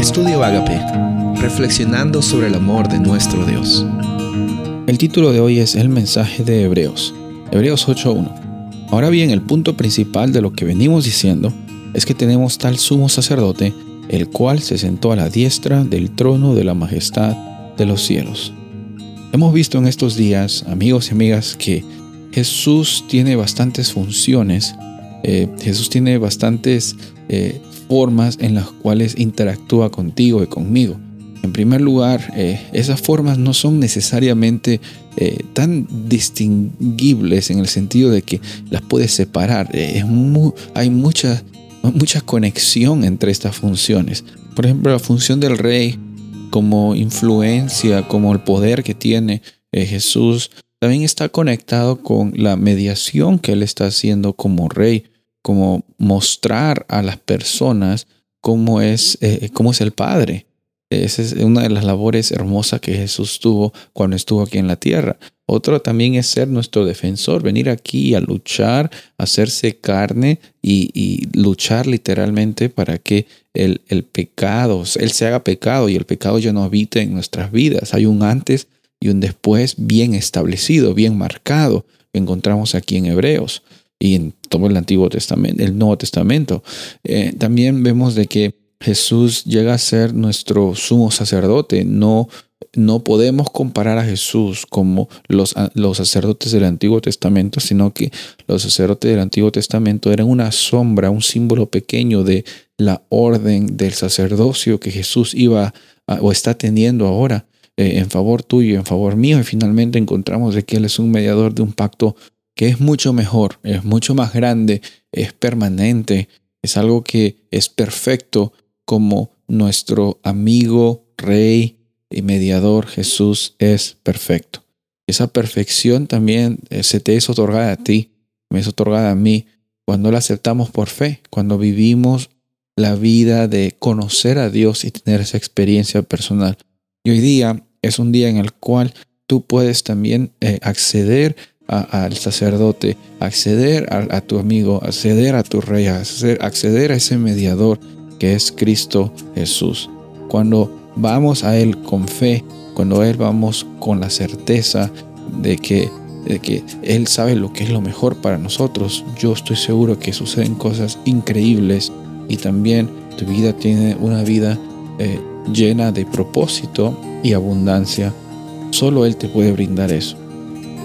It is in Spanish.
Estudio Agape, reflexionando sobre el amor de nuestro Dios. El título de hoy es El mensaje de Hebreos, Hebreos 8.1. Ahora bien, el punto principal de lo que venimos diciendo es que tenemos tal sumo sacerdote, el cual se sentó a la diestra del trono de la majestad de los cielos. Hemos visto en estos días, amigos y amigas, que Jesús tiene bastantes funciones, eh, Jesús tiene bastantes eh, formas en las cuales interactúa contigo y conmigo. En primer lugar, eh, esas formas no son necesariamente tan distinguibles en el sentido de que las puedes separar. hay mucha, mucha conexión entre estas funciones. Por ejemplo, la función del rey como influencia, como el poder que tiene Jesús también está conectado con la mediación que él está haciendo como rey, como mostrar a las personas cómo es, eh, cómo es el Padre. Esa es una de las labores hermosas que Jesús tuvo cuando estuvo aquí en la tierra. Otro también es ser nuestro defensor, venir aquí a luchar, hacerse carne y, luchar literalmente para que el, pecado, Él se haga pecado y el pecado ya no habite en nuestras vidas. Hay un antes y un después bien establecido, bien marcado, encontramos aquí en Hebreos y en todo el Antiguo Testamento, el Nuevo Testamento. Eh, también vemos de que Jesús llega a ser nuestro sumo sacerdote. No, no podemos comparar a Jesús como los, los sacerdotes del Antiguo Testamento, sino que los sacerdotes del Antiguo Testamento eran una sombra, un símbolo pequeño de la orden del sacerdocio que Jesús iba o está teniendo ahora. Eh, en favor tuyo, en favor mío, y finalmente encontramos de que Él es un mediador de un pacto que es mucho mejor, es mucho más grande, es permanente, es algo que es perfecto como nuestro amigo, rey y mediador Jesús es perfecto. Esa perfección también eh, se te es otorgada a ti, me es otorgada a mí, cuando la aceptamos por fe, cuando vivimos la vida de conocer a Dios y tener esa experiencia personal. Y hoy día es un día en el cual tú puedes también eh, acceder al sacerdote, acceder a, tu amigo, acceder a tu rey, acceder, a ese mediador que es Cristo Jesús. Cuando vamos a Él con fe, cuando a Él vamos con la certeza de que, de que Él sabe lo que es lo mejor para nosotros, yo estoy seguro que suceden cosas increíbles y también tu vida tiene una vida eh, llena de propósito y abundancia. Solo Él te puede brindar eso.